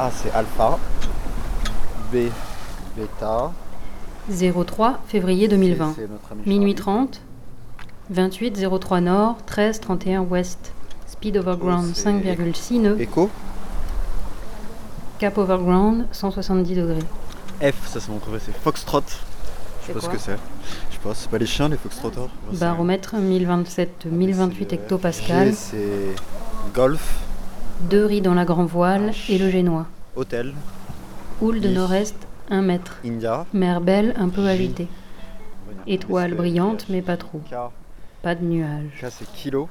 A c'est alpha. B bêta. 03 février 2020. C'est notre ami Minuit Charlie. 30. 28 03 nord, 13 31 ouest. Speed overground c'est 5,6 nœuds. Echo. Cap overground 170 degrés. F, ça c'est mon trouvé, c'est Foxtrot. Je sais C'est pas ce que c'est. Je sais pas, c'est pas les chiens les Foxtrotters. Baromètre 1027 1028 C'est le hectopascal. G, c'est Golf, Deux riz dans la grand voile et le génois. Hôtel, Houle de nord-est 1 mètre. India. Mer belle un peu agitée. Étoile brillante mais pas trop. Pas de nuages. K c'est Kilo.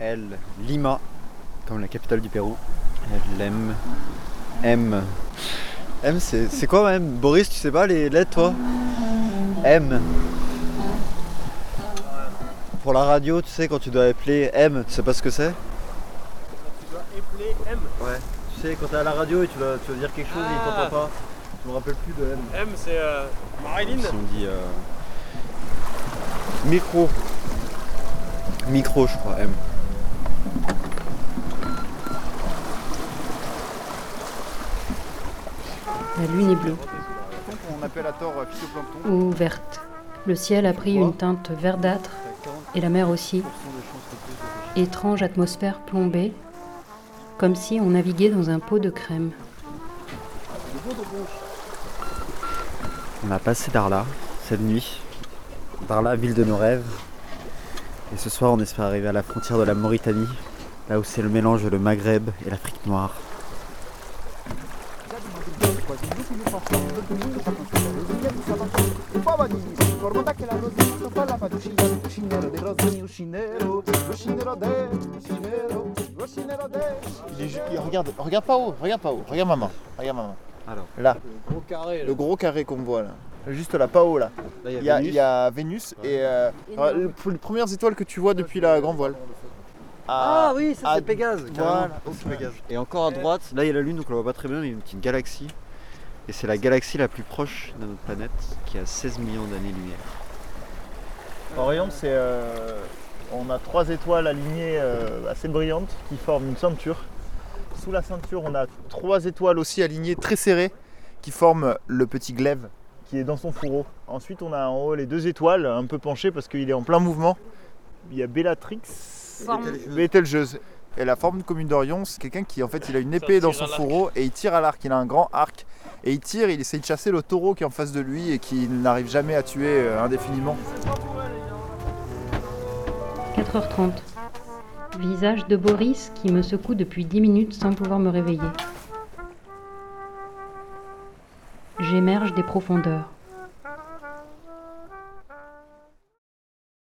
L, Lima, comme la capitale du Pérou. L, M, M. M c'est c'est quoi M? Boris, tu sais pas les lettres toi? M. Pour la radio, tu sais, quand tu dois appeler M, tu sais pas ce que c'est? M. Ouais. Tu sais, quand t'es à la radio et tu dois, tu dois dire quelque chose et il Ah. t'entend pas. Je me rappelle plus de M. M, c'est euh, Marilyn. Si on dit euh, micro. Micro, je crois, M. La lune est bleue On appelle à tort phytoplancton. ou verte. Le ciel a pris une teinte verdâtre et la mer aussi. Étrange atmosphère plombée, comme si on naviguait dans un pot de crème. On a passé Darla cette nuit. Darla, ville de nos rêves. Et ce soir, on espère arriver à la frontière de la Mauritanie, là où c'est le mélange le Maghreb et l'Afrique noire. Il est ju- il- regarde, regarde pas haut, regarde pas haut, regarde maman, regarde maman. Alors, Là, Gros carré. le gros carré qu'on voit là. Juste là, pas haut là. là, Il y a, il y a Vénus et euh, alors, le- les premières étoiles que tu vois depuis la grand voile. Ah oui, ça à- c'est Pégase. voilà. carrément. C'est Pégase. Et encore à droite, là il y a la Lune, donc on la voit pas très bien, mais il y a une petite galaxie. Et c'est la galaxie la plus proche de notre planète, qui a 16 millions d'années-lumière. Orion, c'est. euh, on a trois étoiles alignées euh, assez brillantes qui forment une ceinture. Sous la ceinture, on a trois étoiles aussi alignées très serrées qui forment le petit glaive qui est dans son fourreau. Ensuite, on a en haut les deux étoiles un peu penchées parce qu'il est en plein mouvement. Il y a Bellatrix, Bételgeuse. Et la forme commune d'Orion, c'est quelqu'un qui en fait il a une épée dans son fourreau et il tire à l'arc. Il a un grand arc et il tire. Il essaie de chasser le taureau qui est en face de lui et qui n'arrive jamais à tuer euh, indéfiniment. 4h30. Visage de Boris qui me secoue depuis 10 minutes sans pouvoir me réveiller. J'émerge des profondeurs.